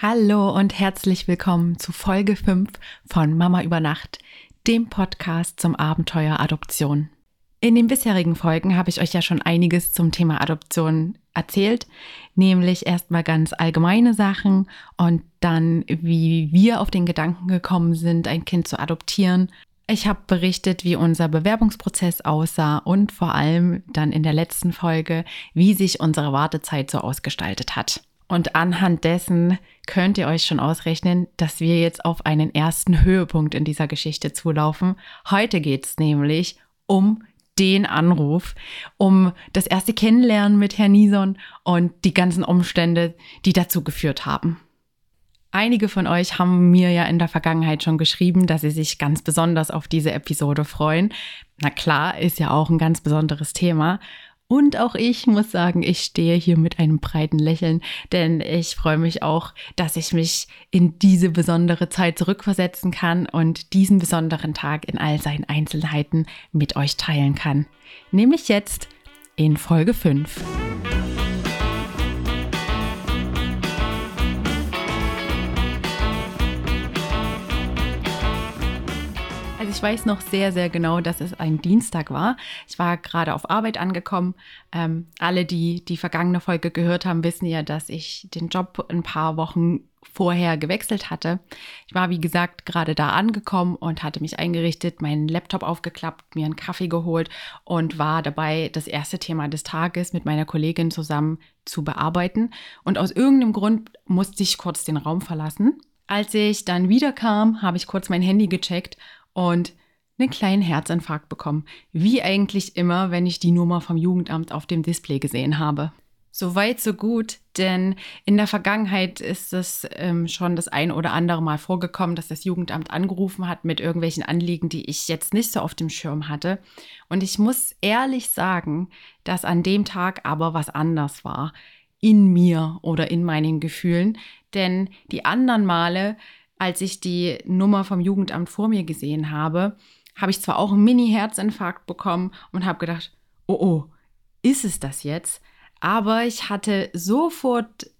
Hallo und herzlich willkommen zu Folge 5 von Mama über Nacht, dem Podcast zum Abenteuer Adoption. In den bisherigen Folgen habe ich euch ja schon einiges zum Thema Adoption erzählt, nämlich erstmal ganz allgemeine Sachen und dann, wie wir auf den Gedanken gekommen sind, ein Kind zu adoptieren. Ich habe berichtet, wie unser Bewerbungsprozess aussah und vor allem dann in der letzten Folge, wie sich unsere Wartezeit so ausgestaltet hat. Und anhand dessen könnt ihr euch schon ausrechnen, dass wir jetzt auf einen ersten Höhepunkt in dieser Geschichte zulaufen. Heute geht es nämlich um den Anruf, um das erste Kennenlernen mit Herrn Nison und die ganzen Umstände, die dazu geführt haben. Einige von euch haben mir ja in der Vergangenheit schon geschrieben, dass sie sich ganz besonders auf diese Episode freuen. Na klar, ist ja auch ein ganz besonderes Thema. Und auch ich muss sagen, ich stehe hier mit einem breiten Lächeln, denn ich freue mich auch, dass ich mich in diese besondere Zeit zurückversetzen kann und diesen besonderen Tag in all seinen Einzelheiten mit euch teilen kann. Nämlich jetzt in Folge 5. ich weiß noch sehr, sehr genau, dass es ein Dienstag war. Ich war gerade auf Arbeit angekommen. Ähm, alle, die die vergangene Folge gehört haben, wissen ja, dass ich den Job ein paar Wochen vorher gewechselt hatte. Ich war, wie gesagt, gerade da angekommen und hatte mich eingerichtet, meinen Laptop aufgeklappt, mir einen Kaffee geholt und war dabei, das erste Thema des Tages mit meiner Kollegin zusammen zu bearbeiten. Und aus irgendeinem Grund musste ich kurz den Raum verlassen. Als ich dann wiederkam, habe ich kurz mein Handy gecheckt und einen kleinen Herzinfarkt bekommen. Wie eigentlich immer, wenn ich die Nummer vom Jugendamt auf dem Display gesehen habe. So weit, so gut, denn in der Vergangenheit ist es ähm, schon das ein oder andere Mal vorgekommen, dass das Jugendamt angerufen hat mit irgendwelchen Anliegen, die ich jetzt nicht so auf dem Schirm hatte. Und ich muss ehrlich sagen, dass an dem Tag aber was anders war. In mir oder in meinen Gefühlen. Denn die anderen Male als ich die Nummer vom Jugendamt vor mir gesehen habe, habe ich zwar auch einen Mini-Herzinfarkt bekommen und habe gedacht, oh oh, ist es das jetzt? Aber ich hatte sofort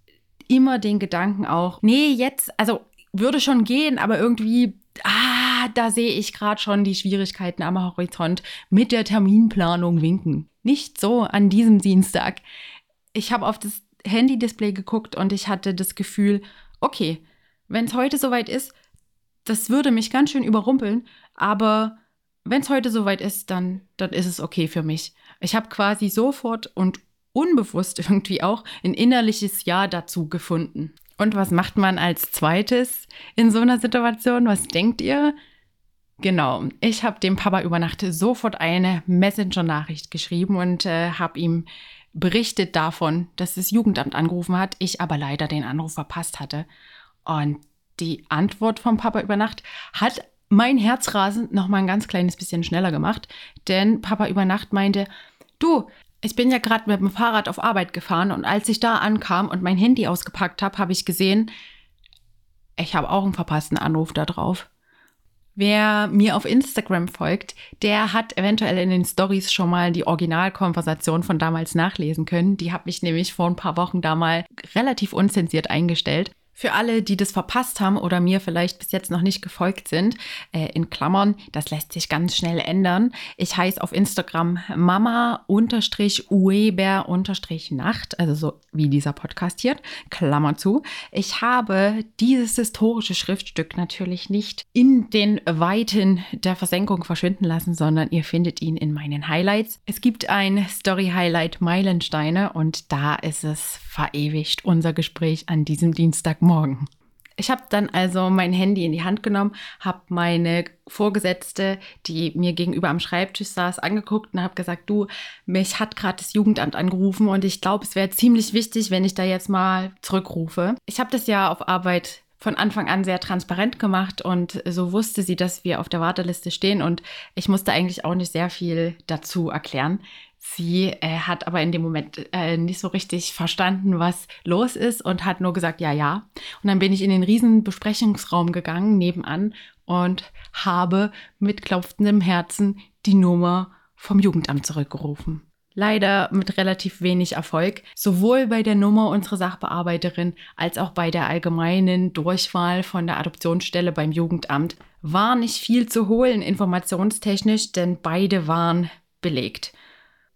immer den Gedanken auch, nee, jetzt, also würde schon gehen, aber irgendwie, ah, da sehe ich gerade schon die Schwierigkeiten am Horizont mit der Terminplanung winken. Nicht so an diesem Dienstag. Ich habe auf das Handy-Display geguckt und ich hatte das Gefühl, okay, wenn es heute soweit ist, das würde mich ganz schön überrumpeln, aber wenn es heute soweit ist, dann, dann ist es okay für mich. Ich habe quasi sofort und unbewusst irgendwie auch ein innerliches Ja dazu gefunden. Und was macht man als zweites in so einer Situation? Was denkt ihr? Genau, ich habe dem Papa über Nacht sofort eine Messenger-Nachricht geschrieben und äh, habe ihm berichtet davon, dass das Jugendamt angerufen hat, ich aber leider den Anruf verpasst hatte. Und die Antwort vom Papa über Nacht hat mein Herzrasen noch mal ein ganz kleines bisschen schneller gemacht, denn Papa über Nacht meinte, du, ich bin ja gerade mit dem Fahrrad auf Arbeit gefahren und als ich da ankam und mein Handy ausgepackt habe, habe ich gesehen, ich habe auch einen verpassten Anruf da drauf. Wer mir auf Instagram folgt, der hat eventuell in den Stories schon mal die Originalkonversation von damals nachlesen können. Die habe ich nämlich vor ein paar Wochen da mal relativ unzensiert eingestellt. Für alle, die das verpasst haben oder mir vielleicht bis jetzt noch nicht gefolgt sind, äh, in Klammern, das lässt sich ganz schnell ändern. Ich heiße auf Instagram mama-ueber-nacht, also so wie dieser Podcast hier, Klammer zu. Ich habe dieses historische Schriftstück natürlich nicht in den Weiten der Versenkung verschwinden lassen, sondern ihr findet ihn in meinen Highlights. Es gibt ein Story-Highlight Meilensteine und da ist es verewigt, unser Gespräch an diesem Dienstagmorgen morgen. Ich habe dann also mein Handy in die Hand genommen, habe meine Vorgesetzte, die mir gegenüber am Schreibtisch saß, angeguckt und habe gesagt, du, mich hat gerade das Jugendamt angerufen und ich glaube, es wäre ziemlich wichtig, wenn ich da jetzt mal zurückrufe. Ich habe das ja auf Arbeit von Anfang an sehr transparent gemacht und so wusste sie, dass wir auf der Warteliste stehen und ich musste eigentlich auch nicht sehr viel dazu erklären. Sie äh, hat aber in dem Moment äh, nicht so richtig verstanden, was los ist und hat nur gesagt, ja, ja. Und dann bin ich in den riesen Besprechungsraum gegangen, nebenan, und habe mit klopfendem Herzen die Nummer vom Jugendamt zurückgerufen. leider mit relativ wenig Erfolg, sowohl bei der Nummer unserer Sachbearbeiterin als auch bei der allgemeinen Durchwahl von der Adoptionsstelle beim Jugendamt war nicht viel zu holen informationstechnisch, denn beide waren belegt.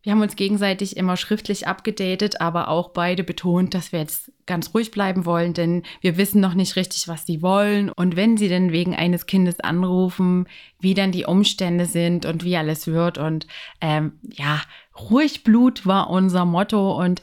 Wir haben uns gegenseitig immer schriftlich abgedatet, aber auch beide betont, dass wir jetzt ganz ruhig bleiben wollen, denn wir wissen noch nicht richtig, was sie wollen. Und wenn sie denn wegen eines Kindes anrufen, wie dann die Umstände sind und wie alles wird. Und ähm, ja, ruhig Blut war unser Motto und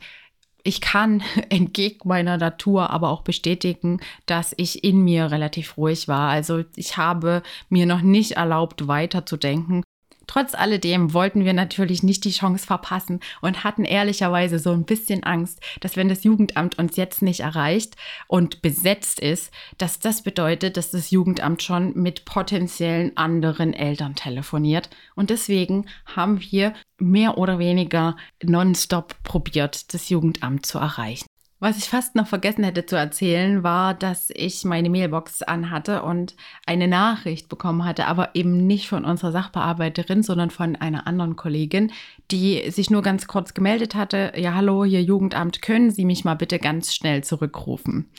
ich kann entgegen meiner Natur aber auch bestätigen, dass ich in mir relativ ruhig war. Also ich habe mir noch nicht erlaubt, weiterzudenken Trotz alledem wollten wir natürlich nicht die Chance verpassen und hatten ehrlicherweise so ein bisschen Angst, dass wenn das Jugendamt uns jetzt nicht erreicht und besetzt ist, dass das bedeutet, dass das Jugendamt schon mit potenziellen anderen Eltern telefoniert. Und deswegen haben wir mehr oder weniger nonstop probiert, das Jugendamt zu erreichen. Was ich fast noch vergessen hätte zu erzählen, war, dass ich meine Mailbox anhatte und eine Nachricht bekommen hatte, aber eben nicht von unserer Sachbearbeiterin, sondern von einer anderen Kollegin, die sich nur ganz kurz gemeldet hatte, ja hallo, hier Jugendamt, können Sie mich mal bitte ganz schnell zurückrufen?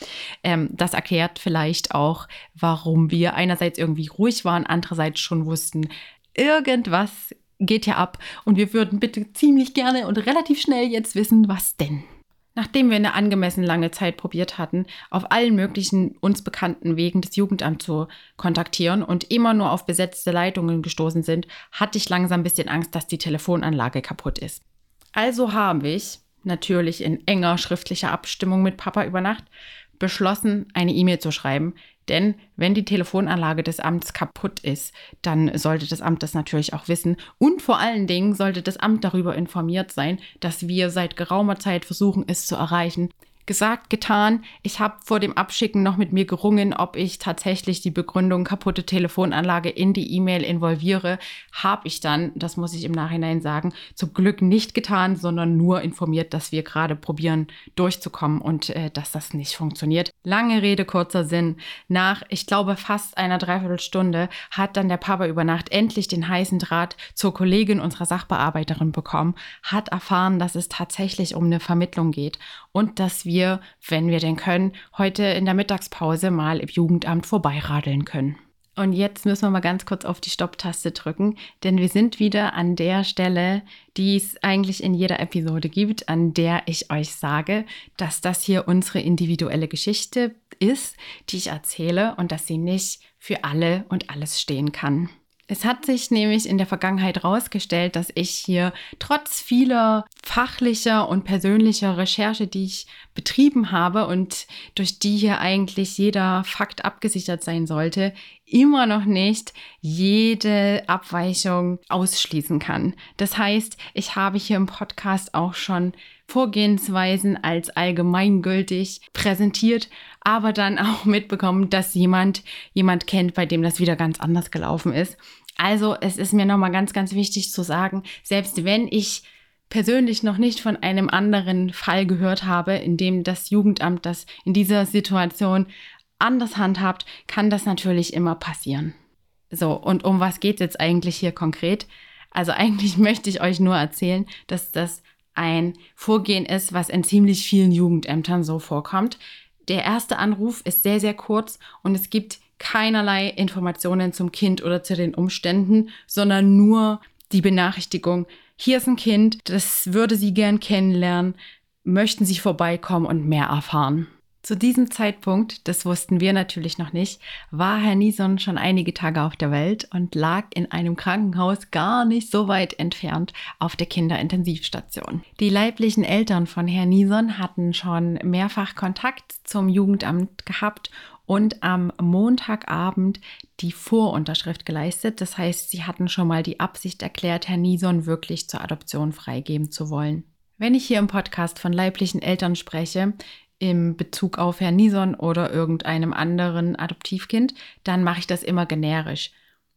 Ähm, das erklärt vielleicht auch, warum wir einerseits irgendwie ruhig waren, andererseits schon wussten, irgendwas geht ja ab und wir würden bitte ziemlich gerne und relativ schnell jetzt wissen, was denn. Nachdem wir eine angemessen lange Zeit probiert hatten, auf allen möglichen uns bekannten Wegen das Jugendamt zu kontaktieren und immer nur auf besetzte Leitungen gestoßen sind, hatte ich langsam ein bisschen Angst, dass die Telefonanlage kaputt ist. Also habe ich, natürlich in enger schriftlicher Abstimmung mit Papa über Nacht, beschlossen, eine E-Mail zu schreiben, denn wenn die Telefonanlage des Amts kaputt ist, dann sollte das Amt das natürlich auch wissen. Und vor allen Dingen sollte das Amt darüber informiert sein, dass wir seit geraumer Zeit versuchen, es zu erreichen gesagt, getan. Ich habe vor dem Abschicken noch mit mir gerungen, ob ich tatsächlich die Begründung kaputte Telefonanlage in die E-Mail involviere. Habe ich dann, das muss ich im Nachhinein sagen, zum Glück nicht getan, sondern nur informiert, dass wir gerade probieren durchzukommen und äh, dass das nicht funktioniert. Lange Rede, kurzer Sinn. Nach, ich glaube, fast einer Dreiviertelstunde hat dann der Papa über Nacht endlich den heißen Draht zur Kollegin unserer Sachbearbeiterin bekommen, hat erfahren, dass es tatsächlich um eine Vermittlung geht und dass wir wenn wir denn können, heute in der Mittagspause mal im Jugendamt vorbeiradeln können. Und jetzt müssen wir mal ganz kurz auf die Stopptaste drücken, denn wir sind wieder an der Stelle, die es eigentlich in jeder Episode gibt, an der ich euch sage, dass das hier unsere individuelle Geschichte ist, die ich erzähle und dass sie nicht für alle und alles stehen kann. Es hat sich nämlich in der Vergangenheit herausgestellt, dass ich hier trotz vieler fachlicher und persönlicher Recherche, die ich betrieben habe und durch die hier eigentlich jeder Fakt abgesichert sein sollte, immer noch nicht jede Abweichung ausschließen kann. Das heißt, ich habe hier im Podcast auch schon Vorgehensweisen als allgemeingültig präsentiert, aber dann auch mitbekommen, dass jemand jemand kennt, bei dem das wieder ganz anders gelaufen ist. Also es ist mir nochmal ganz, ganz wichtig zu sagen, selbst wenn ich persönlich noch nicht von einem anderen Fall gehört habe, in dem das Jugendamt das in dieser Situation anders handhabt, kann das natürlich immer passieren. So, und um was geht es jetzt eigentlich hier konkret? Also eigentlich möchte ich euch nur erzählen, dass das ein Vorgehen ist, was in ziemlich vielen Jugendämtern so vorkommt. Der erste Anruf ist sehr, sehr kurz und es gibt keinerlei Informationen zum Kind oder zu den Umständen, sondern nur die Benachrichtigung, hier ist ein Kind, das würde Sie gern kennenlernen, möchten Sie vorbeikommen und mehr erfahren. Zu diesem Zeitpunkt, das wussten wir natürlich noch nicht, war Herr Nison schon einige Tage auf der Welt und lag in einem Krankenhaus gar nicht so weit entfernt auf der Kinderintensivstation. Die leiblichen Eltern von Herrn Nison hatten schon mehrfach Kontakt zum Jugendamt gehabt und am Montagabend die Vorunterschrift geleistet. Das heißt, sie hatten schon mal die Absicht erklärt, Herrn Nison wirklich zur Adoption freigeben zu wollen. Wenn ich hier im Podcast von leiblichen Eltern spreche, im Bezug auf Herrn Nison oder irgendeinem anderen Adoptivkind, dann mache ich das immer generisch.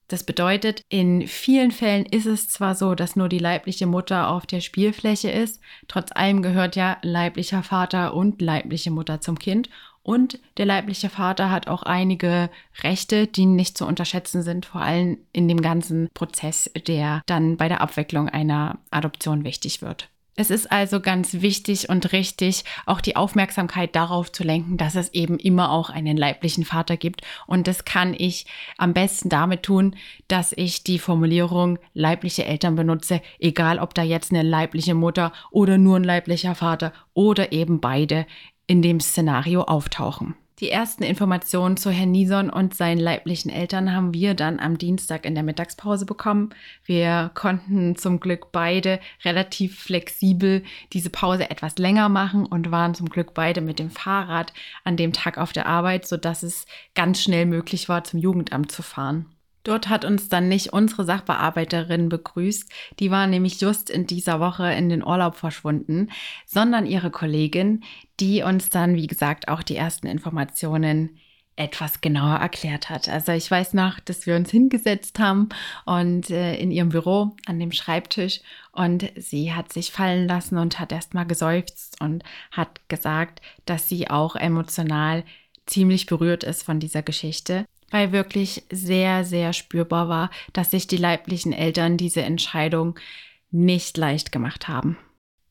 Das bedeutet, in vielen Fällen ist es zwar so, dass nur die leibliche Mutter auf der Spielfläche ist, trotz allem gehört ja leiblicher Vater und leibliche Mutter zum Kind und der leibliche Vater hat auch einige Rechte, die nicht zu unterschätzen sind, vor allem in dem ganzen Prozess, der dann bei der Abwicklung einer Adoption wichtig wird. Es ist also ganz wichtig und richtig, auch die Aufmerksamkeit darauf zu lenken, dass es eben immer auch einen leiblichen Vater gibt. Und das kann ich am besten damit tun, dass ich die Formulierung leibliche Eltern benutze, egal ob da jetzt eine leibliche Mutter oder nur ein leiblicher Vater oder eben beide in dem Szenario auftauchen. Die ersten Informationen zu Herrn Nison und seinen leiblichen Eltern haben wir dann am Dienstag in der Mittagspause bekommen. Wir konnten zum Glück beide relativ flexibel diese Pause etwas länger machen und waren zum Glück beide mit dem Fahrrad an dem Tag auf der Arbeit, sodass es ganz schnell möglich war, zum Jugendamt zu fahren. Dort hat uns dann nicht unsere Sachbearbeiterin begrüßt, die war nämlich just in dieser Woche in den Urlaub verschwunden, sondern ihre Kollegin, die uns dann, wie gesagt, auch die ersten Informationen etwas genauer erklärt hat. Also ich weiß noch, dass wir uns hingesetzt haben und äh, in ihrem Büro an dem Schreibtisch und sie hat sich fallen lassen und hat erstmal geseufzt und hat gesagt, dass sie auch emotional ziemlich berührt ist von dieser Geschichte weil wirklich sehr, sehr spürbar war, dass sich die leiblichen Eltern diese Entscheidung nicht leicht gemacht haben.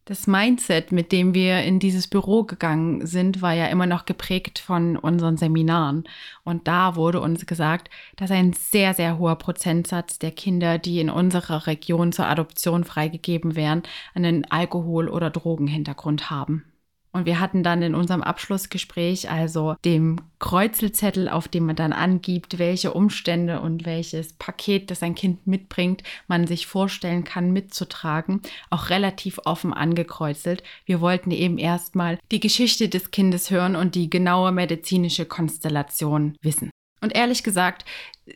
Das Mindset, mit dem wir in dieses Büro gegangen sind, war ja immer noch geprägt von unseren Seminaren. Und da wurde uns gesagt, dass ein sehr, sehr hoher Prozentsatz der Kinder, die in unserer Region zur Adoption freigegeben werden, einen Alkohol- oder Drogenhintergrund haben. Und wir hatten dann in unserem Abschlussgespräch, also dem Kreuzelzettel, auf dem man dann angibt, welche Umstände und welches Paket, das ein Kind mitbringt, man sich vorstellen kann mitzutragen, auch relativ offen angekreuzelt. Wir wollten eben erstmal die Geschichte des Kindes hören und die genaue medizinische Konstellation wissen. Und ehrlich gesagt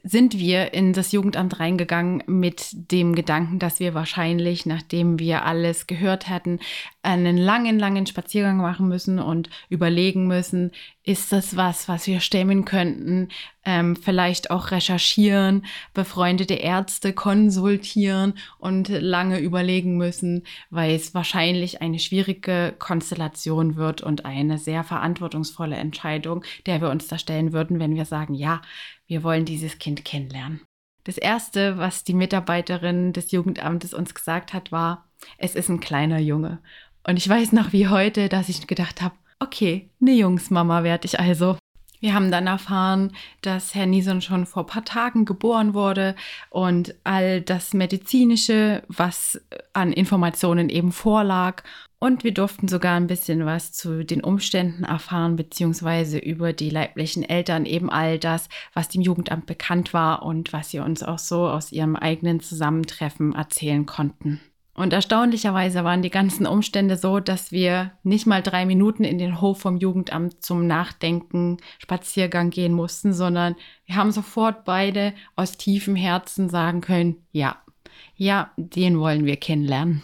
sind wir in das Jugendamt reingegangen mit dem Gedanken, dass wir wahrscheinlich, nachdem wir alles gehört hätten, einen langen, langen Spaziergang machen müssen und überlegen müssen, ist das was, was wir stemmen könnten, ähm, vielleicht auch recherchieren, befreundete Ärzte konsultieren und lange überlegen müssen, weil es wahrscheinlich eine schwierige Konstellation wird und eine sehr verantwortungsvolle Entscheidung, der wir uns da stellen würden, wenn wir sagen, ja, wir wollen dieses Kind kennenlernen. Das Erste, was die Mitarbeiterin des Jugendamtes uns gesagt hat, war, es ist ein kleiner Junge. Und ich weiß noch wie heute, dass ich gedacht habe, okay, eine Jungsmama werde ich also. Wir haben dann erfahren, dass Herr Nison schon vor ein paar Tagen geboren wurde und all das Medizinische, was an Informationen eben vorlag und wir durften sogar ein bisschen was zu den Umständen erfahren, beziehungsweise über die leiblichen Eltern, eben all das, was dem Jugendamt bekannt war und was sie uns auch so aus ihrem eigenen Zusammentreffen erzählen konnten. Und erstaunlicherweise waren die ganzen Umstände so, dass wir nicht mal drei Minuten in den Hof vom Jugendamt zum Nachdenken, Spaziergang gehen mussten, sondern wir haben sofort beide aus tiefem Herzen sagen können, ja, ja, den wollen wir kennenlernen.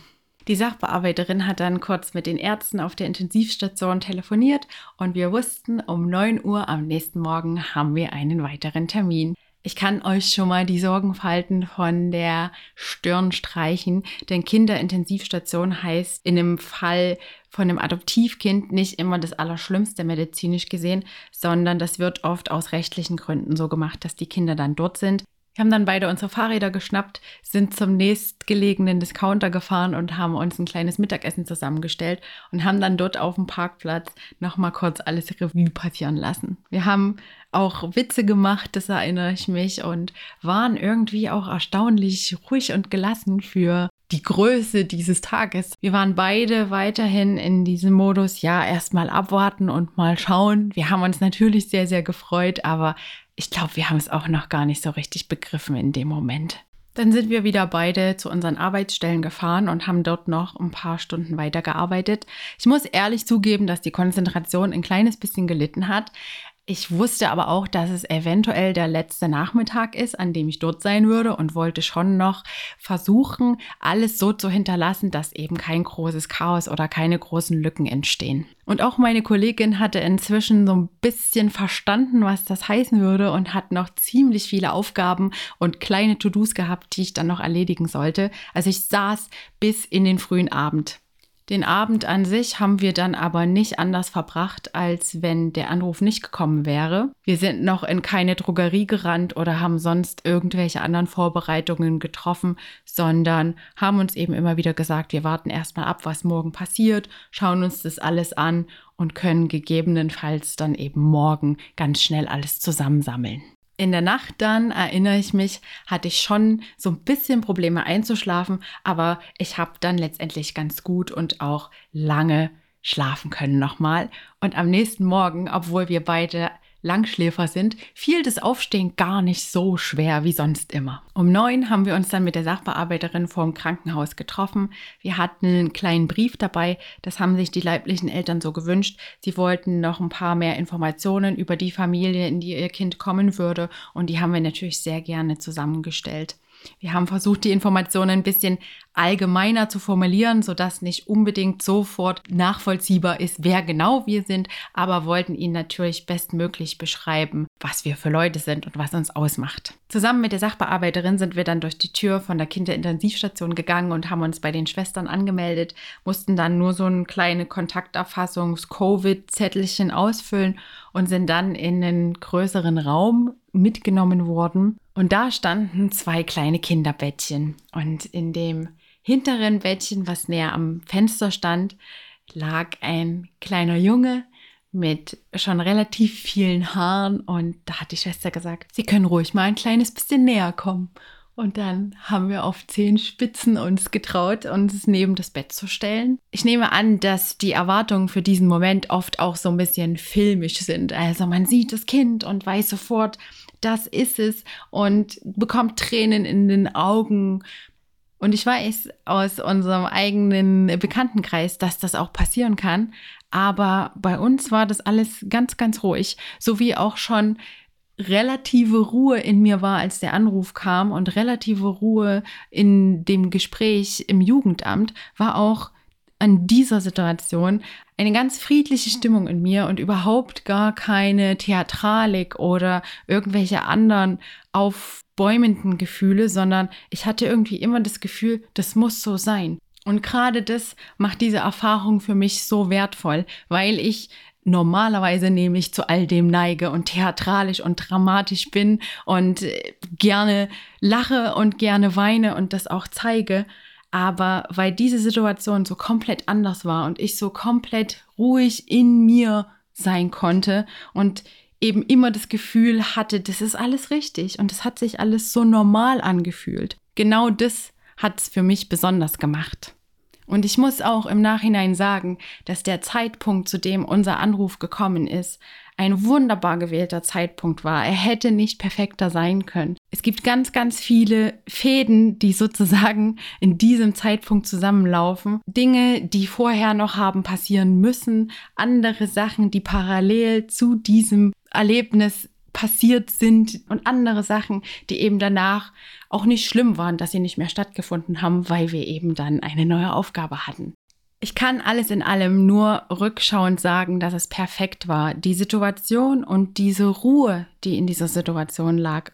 Die Sachbearbeiterin hat dann kurz mit den Ärzten auf der Intensivstation telefoniert und wir wussten, um 9 Uhr am nächsten Morgen haben wir einen weiteren Termin. Ich kann euch schon mal die Sorgenfalten von der Stirn streichen, denn Kinderintensivstation heißt in dem Fall von einem Adoptivkind nicht immer das Allerschlimmste medizinisch gesehen, sondern das wird oft aus rechtlichen Gründen so gemacht, dass die Kinder dann dort sind, wir haben dann beide unsere Fahrräder geschnappt, sind zum nächstgelegenen Discounter gefahren und haben uns ein kleines Mittagessen zusammengestellt und haben dann dort auf dem Parkplatz nochmal kurz alles Revue passieren lassen. Wir haben auch Witze gemacht, das erinnere ich mich, und waren irgendwie auch erstaunlich ruhig und gelassen für die Größe dieses Tages. Wir waren beide weiterhin in diesem Modus, ja, erstmal abwarten und mal schauen. Wir haben uns natürlich sehr, sehr gefreut, aber ich glaube, wir haben es auch noch gar nicht so richtig begriffen in dem Moment. Dann sind wir wieder beide zu unseren Arbeitsstellen gefahren und haben dort noch ein paar Stunden weitergearbeitet. Ich muss ehrlich zugeben, dass die Konzentration ein kleines bisschen gelitten hat. Ich wusste aber auch, dass es eventuell der letzte Nachmittag ist, an dem ich dort sein würde und wollte schon noch versuchen, alles so zu hinterlassen, dass eben kein großes Chaos oder keine großen Lücken entstehen. Und auch meine Kollegin hatte inzwischen so ein bisschen verstanden, was das heißen würde und hat noch ziemlich viele Aufgaben und kleine To-Dos gehabt, die ich dann noch erledigen sollte. Also ich saß bis in den frühen Abend Den Abend an sich haben wir dann aber nicht anders verbracht, als wenn der Anruf nicht gekommen wäre. Wir sind noch in keine Drogerie gerannt oder haben sonst irgendwelche anderen Vorbereitungen getroffen, sondern haben uns eben immer wieder gesagt, wir warten erstmal ab, was morgen passiert, schauen uns das alles an und können gegebenenfalls dann eben morgen ganz schnell alles zusammensammeln. In der Nacht dann, erinnere ich mich, hatte ich schon so ein bisschen Probleme einzuschlafen, aber ich habe dann letztendlich ganz gut und auch lange schlafen können nochmal. Und am nächsten Morgen, obwohl wir beide Langschläfer sind, fiel das Aufstehen gar nicht so schwer wie sonst immer. Um neun haben wir uns dann mit der Sachbearbeiterin vorm Krankenhaus getroffen. Wir hatten einen kleinen Brief dabei, das haben sich die leiblichen Eltern so gewünscht. Sie wollten noch ein paar mehr Informationen über die Familie, in die ihr Kind kommen würde und die haben wir natürlich sehr gerne zusammengestellt. Wir haben versucht, die Informationen ein bisschen allgemeiner zu formulieren, sodass nicht unbedingt sofort nachvollziehbar ist, wer genau wir sind, aber wollten Ihnen natürlich bestmöglich beschreiben, was wir für Leute sind und was uns ausmacht. Zusammen mit der Sachbearbeiterin sind wir dann durch die Tür von der Kinderintensivstation gegangen und haben uns bei den Schwestern angemeldet, mussten dann nur so ein kleine Kontakterfassungs-Covid-Zettelchen ausfüllen und sind dann in einen größeren Raum mitgenommen worden. Und da standen zwei kleine Kinderbettchen. Und in dem hinteren Bettchen, was näher am Fenster stand, lag ein kleiner Junge mit schon relativ vielen Haaren und da hat die Schwester gesagt, sie können ruhig mal ein kleines bisschen näher kommen. Und dann haben wir auf zehn Spitzen uns getraut, uns neben das Bett zu stellen. Ich nehme an, dass die Erwartungen für diesen Moment oft auch so ein bisschen filmisch sind. Also man sieht das Kind und weiß sofort, das ist es und bekommt Tränen in den Augen, und ich weiß aus unserem eigenen Bekanntenkreis, dass das auch passieren kann. Aber bei uns war das alles ganz, ganz ruhig. So wie auch schon relative Ruhe in mir war, als der Anruf kam und relative Ruhe in dem Gespräch im Jugendamt, war auch an dieser Situation eine ganz friedliche Stimmung in mir und überhaupt gar keine Theatralik oder irgendwelche anderen aufbäumenden Gefühle, sondern ich hatte irgendwie immer das Gefühl, das muss so sein. Und gerade das macht diese Erfahrung für mich so wertvoll, weil ich normalerweise nämlich zu all dem neige und theatralisch und dramatisch bin und gerne lache und gerne weine und das auch zeige. Aber weil diese Situation so komplett anders war und ich so komplett ruhig in mir sein konnte und eben immer das Gefühl hatte, das ist alles richtig und es hat sich alles so normal angefühlt. Genau das hat es für mich besonders gemacht. Und ich muss auch im Nachhinein sagen, dass der Zeitpunkt, zu dem unser Anruf gekommen ist, ein wunderbar gewählter Zeitpunkt war. Er hätte nicht perfekter sein können. Es gibt ganz, ganz viele Fäden, die sozusagen in diesem Zeitpunkt zusammenlaufen. Dinge, die vorher noch haben passieren müssen, andere Sachen, die parallel zu diesem Erlebnis passiert sind und andere Sachen, die eben danach auch nicht schlimm waren, dass sie nicht mehr stattgefunden haben, weil wir eben dann eine neue Aufgabe hatten. Ich kann alles in allem nur rückschauend sagen, dass es perfekt war. Die Situation und diese Ruhe, die in dieser Situation lag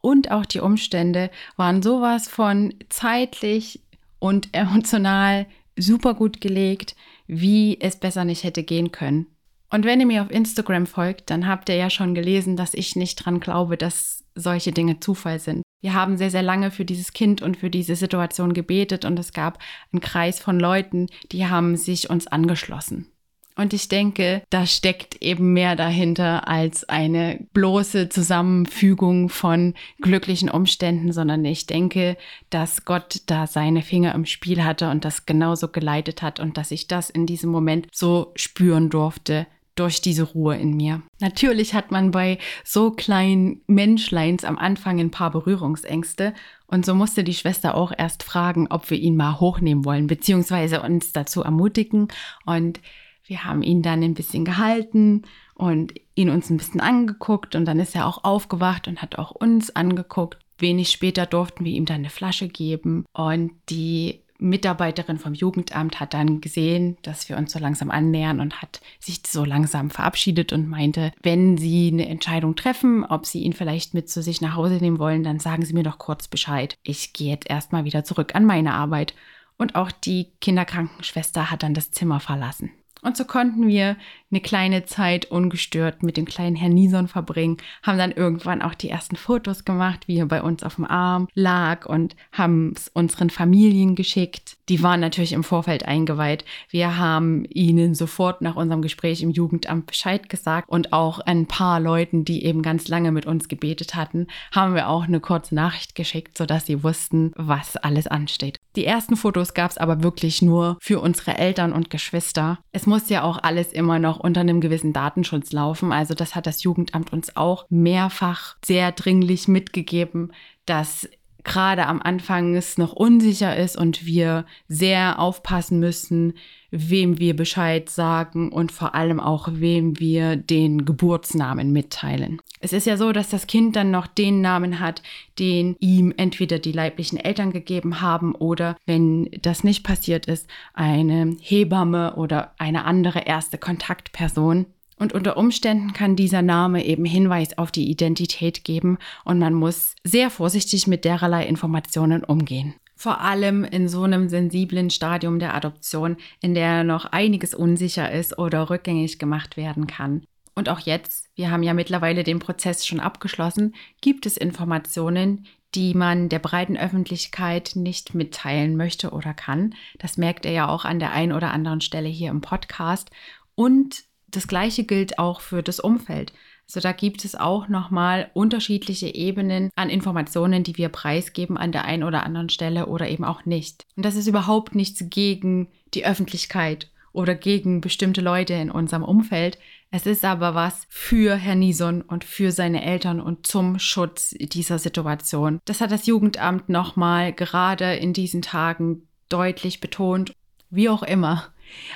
und auch die Umstände waren sowas von zeitlich und emotional super gut gelegt, wie es besser nicht hätte gehen können. Und wenn ihr mir auf Instagram folgt, dann habt ihr ja schon gelesen, dass ich nicht dran glaube, dass solche Dinge Zufall sind. Wir haben sehr, sehr lange für dieses Kind und für diese Situation gebetet und es gab einen Kreis von Leuten, die haben sich uns angeschlossen. Und ich denke, da steckt eben mehr dahinter als eine bloße Zusammenfügung von glücklichen Umständen, sondern ich denke, dass Gott da seine Finger im Spiel hatte und das genauso geleitet hat und dass ich das in diesem Moment so spüren durfte, durch diese Ruhe in mir. Natürlich hat man bei so kleinen Menschleins am Anfang ein paar Berührungsängste und so musste die Schwester auch erst fragen, ob wir ihn mal hochnehmen wollen, beziehungsweise uns dazu ermutigen und wir haben ihn dann ein bisschen gehalten und ihn uns ein bisschen angeguckt und dann ist er auch aufgewacht und hat auch uns angeguckt. Wenig später durften wir ihm dann eine Flasche geben und die Mitarbeiterin vom Jugendamt hat dann gesehen, dass wir uns so langsam annähern und hat sich so langsam verabschiedet und meinte, wenn Sie eine Entscheidung treffen, ob Sie ihn vielleicht mit zu sich nach Hause nehmen wollen, dann sagen Sie mir doch kurz Bescheid. Ich gehe jetzt erstmal wieder zurück an meine Arbeit. Und auch die Kinderkrankenschwester hat dann das Zimmer verlassen. Und so konnten wir eine kleine Zeit ungestört mit dem kleinen Herrn Nison verbringen, haben dann irgendwann auch die ersten Fotos gemacht, wie er bei uns auf dem Arm lag und haben es unseren Familien geschickt. Die waren natürlich im Vorfeld eingeweiht. Wir haben ihnen sofort nach unserem Gespräch im Jugendamt Bescheid gesagt und auch ein paar Leuten, die eben ganz lange mit uns gebetet hatten, haben wir auch eine kurze Nachricht geschickt, sodass sie wussten, was alles ansteht. Die ersten Fotos gab es aber wirklich nur für unsere Eltern und Geschwister. Es muss ja auch alles immer noch unter einem gewissen Datenschutz laufen. Also das hat das Jugendamt uns auch mehrfach sehr dringlich mitgegeben, dass gerade am Anfang es noch unsicher ist und wir sehr aufpassen müssen, wem wir Bescheid sagen und vor allem auch, wem wir den Geburtsnamen mitteilen. Es ist ja so, dass das Kind dann noch den Namen hat, den ihm entweder die leiblichen Eltern gegeben haben oder, wenn das nicht passiert ist, eine Hebamme oder eine andere erste Kontaktperson. Und unter Umständen kann dieser Name eben Hinweis auf die Identität geben und man muss sehr vorsichtig mit dererlei Informationen umgehen. Vor allem in so einem sensiblen Stadium der Adoption, in der noch einiges unsicher ist oder rückgängig gemacht werden kann. Und auch jetzt, wir haben ja mittlerweile den Prozess schon abgeschlossen, gibt es Informationen, die man der breiten Öffentlichkeit nicht mitteilen möchte oder kann. Das merkt ihr ja auch an der einen oder anderen Stelle hier im Podcast. Und das gleiche gilt auch für das Umfeld. Also da gibt es auch nochmal unterschiedliche Ebenen an Informationen, die wir preisgeben an der einen oder anderen Stelle oder eben auch nicht. Und das ist überhaupt nichts gegen die Öffentlichkeit oder gegen bestimmte Leute in unserem Umfeld. Es ist aber was für Herr Nison und für seine Eltern und zum Schutz dieser Situation. Das hat das Jugendamt nochmal gerade in diesen Tagen deutlich betont. Wie auch immer.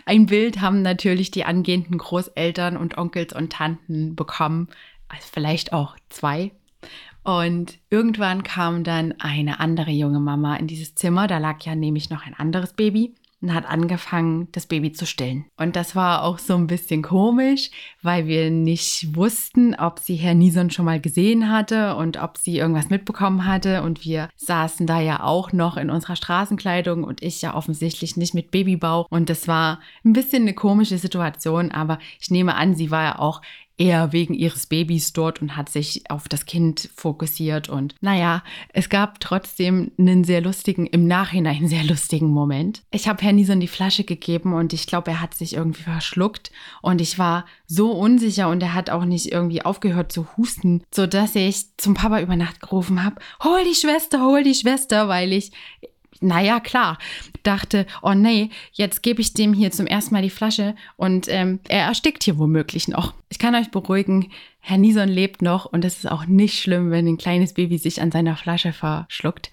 Ein Bild haben natürlich die angehenden Großeltern und Onkels und Tanten bekommen, also vielleicht auch zwei. Und irgendwann kam dann eine andere junge Mama in dieses Zimmer, da lag ja nämlich noch ein anderes Baby und hat angefangen, das Baby zu stillen. Und das war auch so ein bisschen komisch, weil wir nicht wussten, ob sie Herr Nison schon mal gesehen hatte und ob sie irgendwas mitbekommen hatte. Und wir saßen da ja auch noch in unserer Straßenkleidung und ich ja offensichtlich nicht mit Babybauch. Und das war ein bisschen eine komische Situation, aber ich nehme an, sie war ja auch eher wegen ihres Babys dort und hat sich auf das Kind fokussiert. Und naja, es gab trotzdem einen sehr lustigen, im Nachhinein sehr lustigen Moment. Ich habe Herrn Nison die Flasche gegeben und ich glaube, er hat sich irgendwie verschluckt und ich war so unsicher und er hat auch nicht irgendwie aufgehört zu husten, sodass ich zum Papa über Nacht gerufen habe, hol die Schwester, hol die Schwester, weil ich naja, klar, dachte, oh nee, jetzt gebe ich dem hier zum ersten Mal die Flasche und ähm, er erstickt hier womöglich noch. Ich kann euch beruhigen, Herr Nison lebt noch und es ist auch nicht schlimm, wenn ein kleines Baby sich an seiner Flasche verschluckt.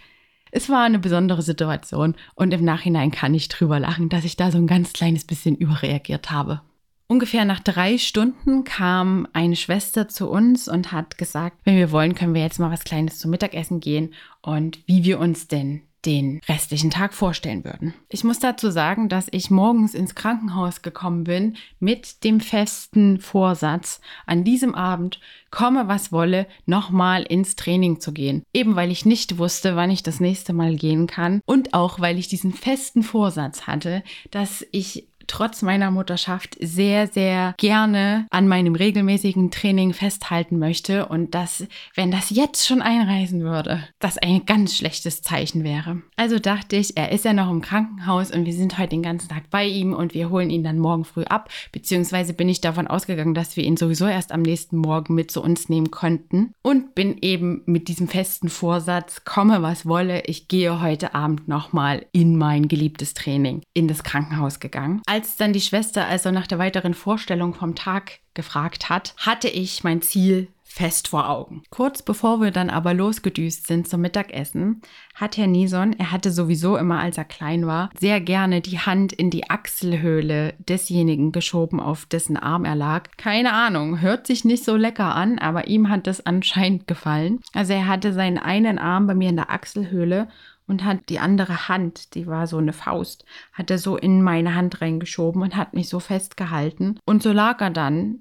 Es war eine besondere Situation und im Nachhinein kann ich drüber lachen, dass ich da so ein ganz kleines bisschen überreagiert habe. Ungefähr nach drei Stunden kam eine Schwester zu uns und hat gesagt, wenn wir wollen, können wir jetzt mal was Kleines zum Mittagessen gehen und wie wir uns denn den restlichen Tag vorstellen würden. Ich muss dazu sagen, dass ich morgens ins Krankenhaus gekommen bin mit dem festen Vorsatz, an diesem Abend, komme was wolle, nochmal ins Training zu gehen. Eben weil ich nicht wusste, wann ich das nächste Mal gehen kann und auch weil ich diesen festen Vorsatz hatte, dass ich trotz meiner Mutterschaft sehr, sehr gerne an meinem regelmäßigen Training festhalten möchte und dass, wenn das jetzt schon einreisen würde, das ein ganz schlechtes Zeichen wäre. Also dachte ich, er ist ja noch im Krankenhaus und wir sind heute den ganzen Tag bei ihm und wir holen ihn dann morgen früh ab, beziehungsweise bin ich davon ausgegangen, dass wir ihn sowieso erst am nächsten Morgen mit zu uns nehmen konnten und bin eben mit diesem festen Vorsatz, komme was wolle, ich gehe heute Abend nochmal in mein geliebtes Training in das Krankenhaus gegangen. Als als dann die Schwester also nach der weiteren Vorstellung vom Tag gefragt hat, hatte ich mein Ziel fest vor Augen. Kurz bevor wir dann aber losgedüst sind zum Mittagessen, hat Herr Nison, er hatte sowieso immer, als er klein war, sehr gerne die Hand in die Achselhöhle desjenigen geschoben, auf dessen Arm er lag. Keine Ahnung, hört sich nicht so lecker an, aber ihm hat das anscheinend gefallen. Also er hatte seinen einen Arm bei mir in der Achselhöhle und hat die andere Hand, die war so eine Faust, hat er so in meine Hand reingeschoben und hat mich so festgehalten. Und so lag er dann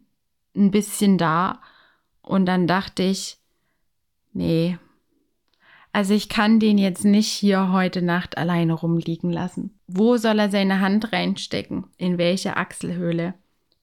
ein bisschen da und dann dachte ich, nee, Also ich kann den jetzt nicht hier heute Nacht alleine rumliegen lassen. Wo soll er seine Hand reinstecken? In welche Achselhöhle?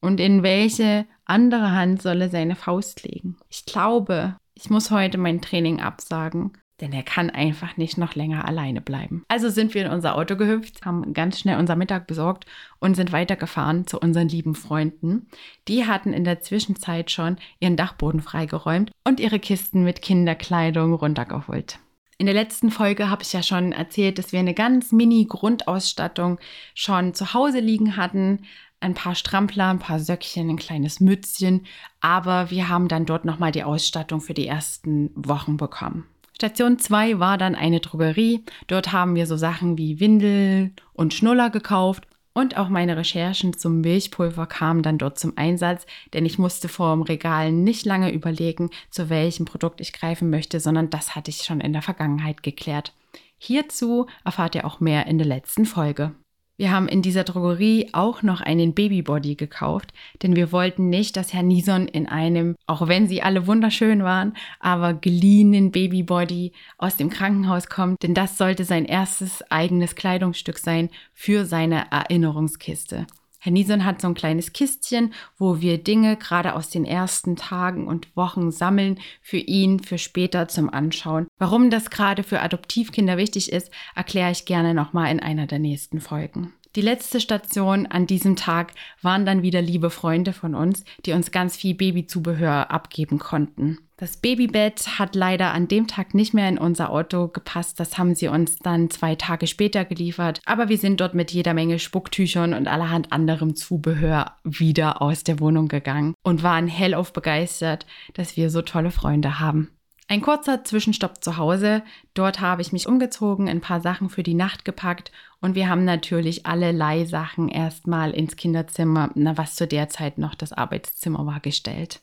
Und in welche andere Hand soll er seine Faust legen? Ich glaube, ich muss heute mein Training absagen, denn er kann einfach nicht noch länger alleine bleiben. Also sind wir in unser Auto gehüpft, haben ganz schnell unser Mittag besorgt und sind weitergefahren zu unseren lieben Freunden. Die hatten in der Zwischenzeit schon ihren Dachboden freigeräumt und ihre Kisten mit Kinderkleidung runtergeholt. In der letzten Folge habe ich ja schon erzählt, dass wir eine ganz mini Grundausstattung schon zu Hause liegen hatten. Ein paar Strampler, ein paar Söckchen, ein kleines Mützchen. Aber wir haben dann dort nochmal die Ausstattung für die ersten Wochen bekommen. Station 2 war dann eine Drogerie. Dort haben wir so Sachen wie Windel und Schnuller gekauft und auch meine Recherchen zum Milchpulver kamen dann dort zum Einsatz, denn ich musste vor dem Regal nicht lange überlegen, zu welchem Produkt ich greifen möchte, sondern das hatte ich schon in der Vergangenheit geklärt. Hierzu erfahrt ihr auch mehr in der letzten Folge. Wir haben in dieser Drogerie auch noch einen Babybody gekauft, denn wir wollten nicht, dass Herr Nison in einem, auch wenn sie alle wunderschön waren, aber geliehenen Babybody aus dem Krankenhaus kommt, denn das sollte sein erstes eigenes Kleidungsstück sein für seine Erinnerungskiste. Herr Nison hat so ein kleines Kistchen, wo wir Dinge gerade aus den ersten Tagen und Wochen sammeln für ihn, für später zum Anschauen. Warum das gerade für Adoptivkinder wichtig ist, erkläre ich gerne nochmal in einer der nächsten Folgen. Die letzte Station an diesem Tag waren dann wieder liebe Freunde von uns, die uns ganz viel Babyzubehör abgeben konnten. Das Babybett hat leider an dem Tag nicht mehr in unser Auto gepasst. Das haben sie uns dann zwei Tage später geliefert. Aber wir sind dort mit jeder Menge Spucktüchern und allerhand anderem Zubehör wieder aus der Wohnung gegangen und waren hellauf begeistert, dass wir so tolle Freunde haben. Ein kurzer Zwischenstopp zu Hause. Dort habe ich mich umgezogen, ein paar Sachen für die Nacht gepackt und wir haben natürlich alle Leihsachen erstmal ins Kinderzimmer, na, was zu der Zeit noch das Arbeitszimmer war, gestellt.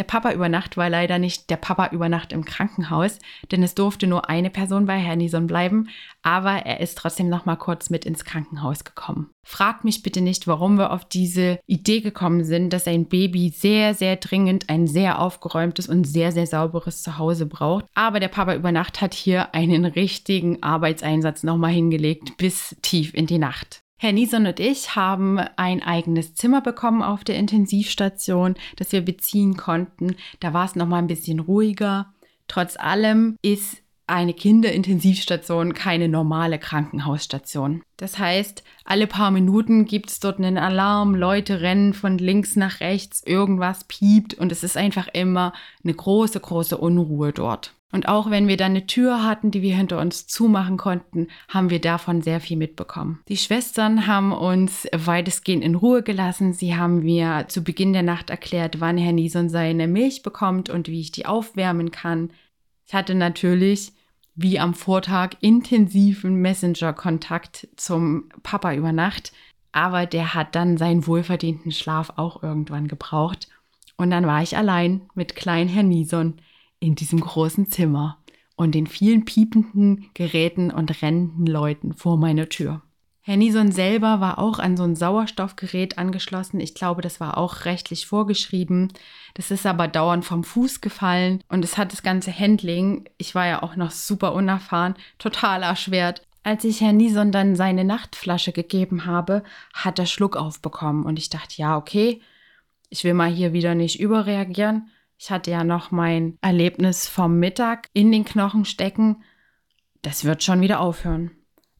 Der Papa über Nacht war leider nicht der Papa über Nacht im Krankenhaus, denn es durfte nur eine Person bei Herrn Nison bleiben, aber er ist trotzdem noch mal kurz mit ins Krankenhaus gekommen. Fragt mich bitte nicht, warum wir auf diese Idee gekommen sind, dass ein Baby sehr, sehr dringend ein sehr aufgeräumtes und sehr, sehr sauberes Zuhause braucht. Aber der Papa über Nacht hat hier einen richtigen Arbeitseinsatz noch mal hingelegt bis tief in die Nacht. Herr Nison und ich haben ein eigenes Zimmer bekommen auf der Intensivstation, das wir beziehen konnten. Da war es noch mal ein bisschen ruhiger. Trotz allem ist eine Kinderintensivstation keine normale Krankenhausstation. Das heißt, alle paar Minuten gibt es dort einen Alarm, Leute rennen von links nach rechts, irgendwas piept und es ist einfach immer eine große, große Unruhe dort. Und auch wenn wir dann eine Tür hatten, die wir hinter uns zumachen konnten, haben wir davon sehr viel mitbekommen. Die Schwestern haben uns weitestgehend in Ruhe gelassen. Sie haben mir zu Beginn der Nacht erklärt, wann Herr Nison seine Milch bekommt und wie ich die aufwärmen kann. Ich hatte natürlich, wie am Vortag, intensiven Messenger-Kontakt zum Papa über Nacht. Aber der hat dann seinen wohlverdienten Schlaf auch irgendwann gebraucht. Und dann war ich allein mit kleinen Herrn Nison in diesem großen Zimmer und den vielen piependen Geräten und rennenden Leuten vor meiner Tür. Herr Nison selber war auch an so ein Sauerstoffgerät angeschlossen. Ich glaube, das war auch rechtlich vorgeschrieben. Das ist aber dauernd vom Fuß gefallen und es hat das ganze Handling, ich war ja auch noch super unerfahren, total erschwert. Als ich Herrn Nison dann seine Nachtflasche gegeben habe, hat er Schluck aufbekommen und ich dachte, ja, okay, ich will mal hier wieder nicht überreagieren. Ich hatte ja noch mein Erlebnis vom Mittag in den Knochen stecken. Das wird schon wieder aufhören.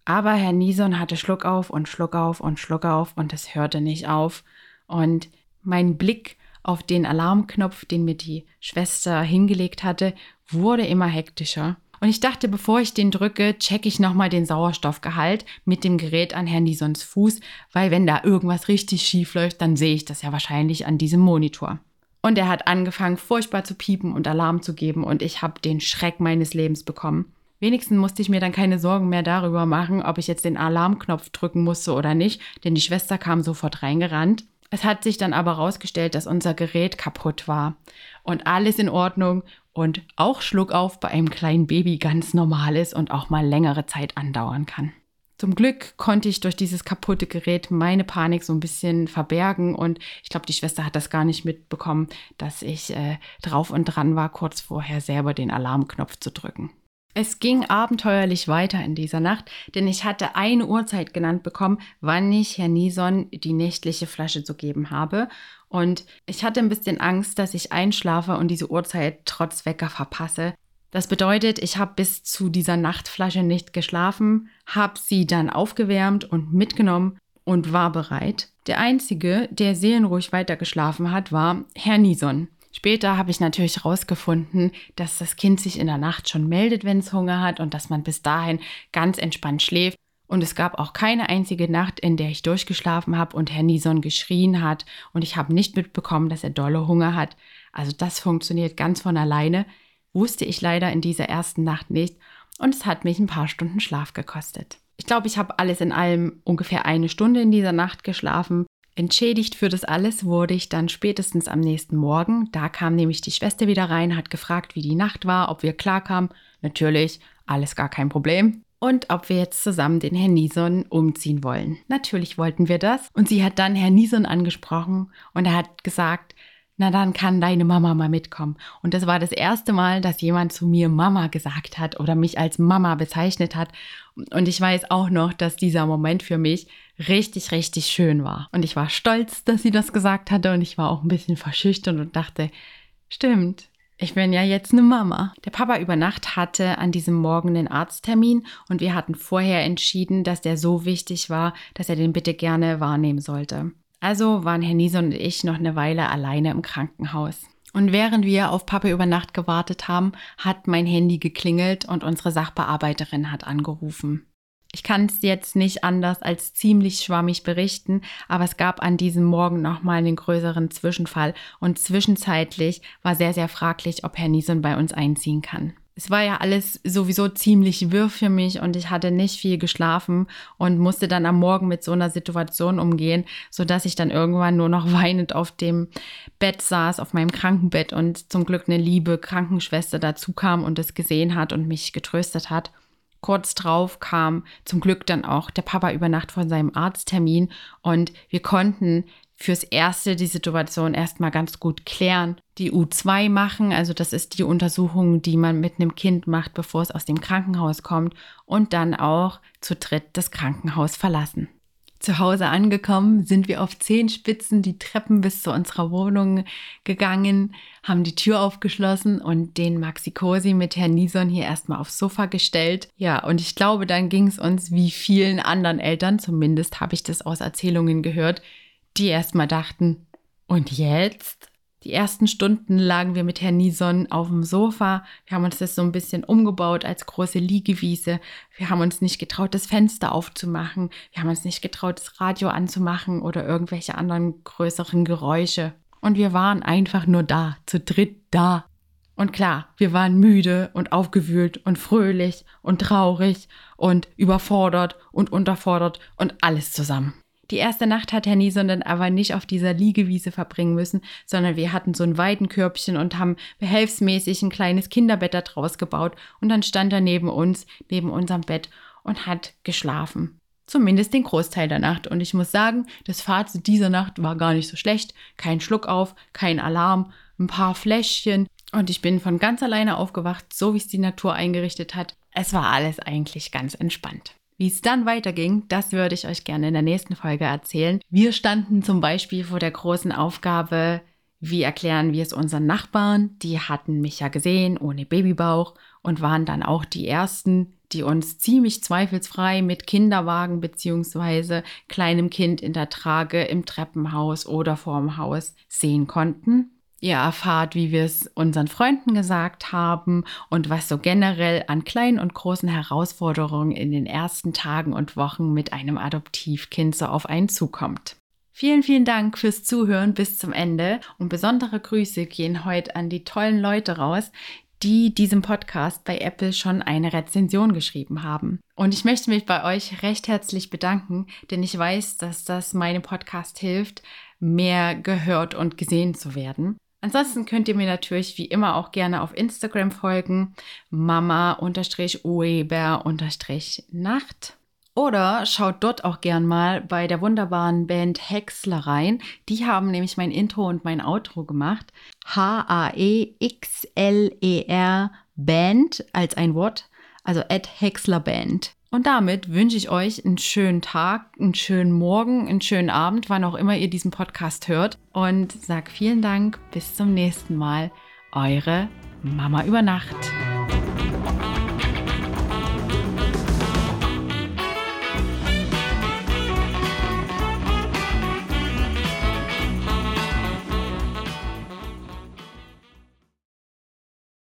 Aber Herr Nison hatte Schluck auf und Schluck auf und Schluck auf und es hörte nicht auf. Und mein Blick auf den Alarmknopf, den mir die Schwester hingelegt hatte, wurde immer hektischer. Und ich dachte, bevor ich den drücke, checke ich nochmal den Sauerstoffgehalt mit dem Gerät an Herrn Nisons Fuß, weil wenn da irgendwas richtig schief läuft, dann sehe ich das ja wahrscheinlich an diesem Monitor. Und er hat angefangen, furchtbar zu piepen und Alarm zu geben und ich habe den Schreck meines Lebens bekommen. Wenigstens musste ich mir dann keine Sorgen mehr darüber machen, ob ich jetzt den Alarmknopf drücken musste oder nicht, denn die Schwester kam sofort reingerannt. Es hat sich dann aber herausgestellt, dass unser Gerät kaputt war und alles in Ordnung und auch Schluckauf bei einem kleinen Baby ganz normal ist und auch mal längere Zeit andauern kann. Zum Glück konnte ich durch dieses kaputte Gerät meine Panik so ein bisschen verbergen und ich glaube, die Schwester hat das gar nicht mitbekommen, dass ich äh, drauf und dran war, kurz vorher selber den Alarmknopf zu drücken. Es ging abenteuerlich weiter in dieser Nacht, denn ich hatte eine Uhrzeit genannt bekommen, wann ich Herr Nison die nächtliche Flasche zu geben habe. Und ich hatte ein bisschen Angst, dass ich einschlafe und diese Uhrzeit trotz Wecker verpasse. Das bedeutet, ich habe bis zu dieser Nachtflasche nicht geschlafen, habe sie dann aufgewärmt und mitgenommen und war bereit. Der Einzige, der seelenruhig weitergeschlafen hat, war Herr Nison. Später habe ich natürlich herausgefunden, dass das Kind sich in der Nacht schon meldet, wenn es Hunger hat und dass man bis dahin ganz entspannt schläft. Und es gab auch keine einzige Nacht, in der ich durchgeschlafen habe und Herr Nison geschrien hat und ich habe nicht mitbekommen, dass er dolle Hunger hat. Also das funktioniert ganz von alleine. Wusste ich leider in dieser ersten Nacht nicht und es hat mich ein paar Stunden Schlaf gekostet. Ich glaube, ich habe alles in allem ungefähr eine Stunde in dieser Nacht geschlafen. Entschädigt für das alles wurde ich dann spätestens am nächsten Morgen. Da kam nämlich die Schwester wieder rein, hat gefragt, wie die Nacht war, ob wir klarkamen. Natürlich, alles gar kein Problem. Und ob wir jetzt zusammen den Herrn Nison umziehen wollen. Natürlich wollten wir das. Und sie hat dann Herrn Nison angesprochen und er hat gesagt, na dann kann deine Mama mal mitkommen. Und das war das erste Mal, dass jemand zu mir Mama gesagt hat oder mich als Mama bezeichnet hat. Und ich weiß auch noch, dass dieser Moment für mich richtig, richtig schön war. Und ich war stolz, dass sie das gesagt hatte und ich war auch ein bisschen verschüchtert und dachte, stimmt, ich bin ja jetzt eine Mama. Der Papa über Nacht hatte an diesem Morgen einen Arzttermin und wir hatten vorher entschieden, dass der so wichtig war, dass er den bitte gerne wahrnehmen sollte. Also waren Herr Niese und ich noch eine Weile alleine im Krankenhaus. Und während wir auf Papa über Nacht gewartet haben, hat mein Handy geklingelt und unsere Sachbearbeiterin hat angerufen. Ich kann es jetzt nicht anders als ziemlich schwammig berichten, aber es gab an diesem Morgen nochmal einen größeren Zwischenfall und zwischenzeitlich war sehr, sehr fraglich, ob Herr Niesen bei uns einziehen kann es war ja alles sowieso ziemlich wirr für mich und ich hatte nicht viel geschlafen und musste dann am Morgen mit so einer Situation umgehen, sodass ich dann irgendwann nur noch weinend auf dem Bett saß, auf meinem Krankenbett und zum Glück eine liebe Krankenschwester dazu kam und es gesehen hat und mich getröstet hat. Kurz drauf kam zum Glück dann auch der Papa über Nacht von seinem Arzttermin und wir konnten fürs Erste die Situation erstmal ganz gut klären. Die U2 machen, also das ist die Untersuchung, die man mit einem Kind macht, bevor es aus dem Krankenhaus kommt und dann auch zu dritt das Krankenhaus verlassen. Zu Hause angekommen sind wir auf Zehenspitzen die Treppen bis zu unserer Wohnung gegangen, haben die Tür aufgeschlossen und den Maxi Cosi mit Herrn Nison hier erstmal aufs Sofa gestellt. Ja, und ich glaube, dann ging es uns wie vielen anderen Eltern, zumindest habe ich das aus Erzählungen gehört, die erstmal dachten, und jetzt? Die ersten Stunden lagen wir mit Herrn Nison auf dem Sofa. Wir haben uns das so ein bisschen umgebaut als große Liegewiese. Wir haben uns nicht getraut, das Fenster aufzumachen. Wir haben uns nicht getraut, das Radio anzumachen oder irgendwelche anderen größeren Geräusche. Und wir waren einfach nur da, zu dritt da. Und klar, wir waren müde und aufgewühlt und fröhlich und traurig und überfordert und unterfordert und alles zusammen. Die erste Nacht hat Herr Nison dann aber nicht auf dieser Liegewiese verbringen müssen, sondern wir hatten so ein Weidenkörbchen und haben behelfsmäßig ein kleines Kinderbett da draus gebaut und dann stand er neben uns, neben unserem Bett und hat geschlafen. Zumindest den Großteil der Nacht. Und ich muss sagen, das Fazit dieser Nacht war gar nicht so schlecht. Kein Schluck auf, kein Alarm, ein paar Fläschchen. Und ich bin von ganz alleine aufgewacht, so wie es die Natur eingerichtet hat. Es war alles eigentlich ganz entspannt. Wie es dann weiterging, das würde ich euch gerne in der nächsten Folge erzählen. Wir standen zum Beispiel vor der großen Aufgabe, wie erklären wir es unseren Nachbarn? Die hatten mich ja gesehen ohne Babybauch und waren dann auch die ersten, die uns ziemlich zweifelsfrei mit Kinderwagen bzw. kleinem Kind in der Trage im Treppenhaus oder vorm Haus sehen konnten. Ihr erfahrt, wie wir es unseren Freunden gesagt haben und was so generell an kleinen und großen Herausforderungen in den ersten Tagen und Wochen mit einem Adoptivkind so auf einen zukommt. Vielen, vielen Dank fürs Zuhören bis zum Ende und besondere Grüße gehen heute an die tollen Leute raus, die diesem Podcast bei Apple schon eine Rezension geschrieben haben. Und ich möchte mich bei euch recht herzlich bedanken, denn ich weiß, dass das meinem Podcast hilft, mehr gehört und gesehen zu werden. Ansonsten könnt ihr mir natürlich wie immer auch gerne auf Instagram folgen, mama-oeber-nacht. Oder schaut dort auch gern mal bei der wunderbaren Band Häcksler rein. Die haben nämlich mein Intro und mein Outro gemacht. H-A-E-X-L-E-R Band als ein Wort also at Häckslerband. Und damit wünsche ich euch einen schönen Tag, einen schönen Morgen, einen schönen Abend, wann auch immer ihr diesen Podcast hört. Und sag vielen Dank, bis zum nächsten Mal. Eure Mama über Nacht.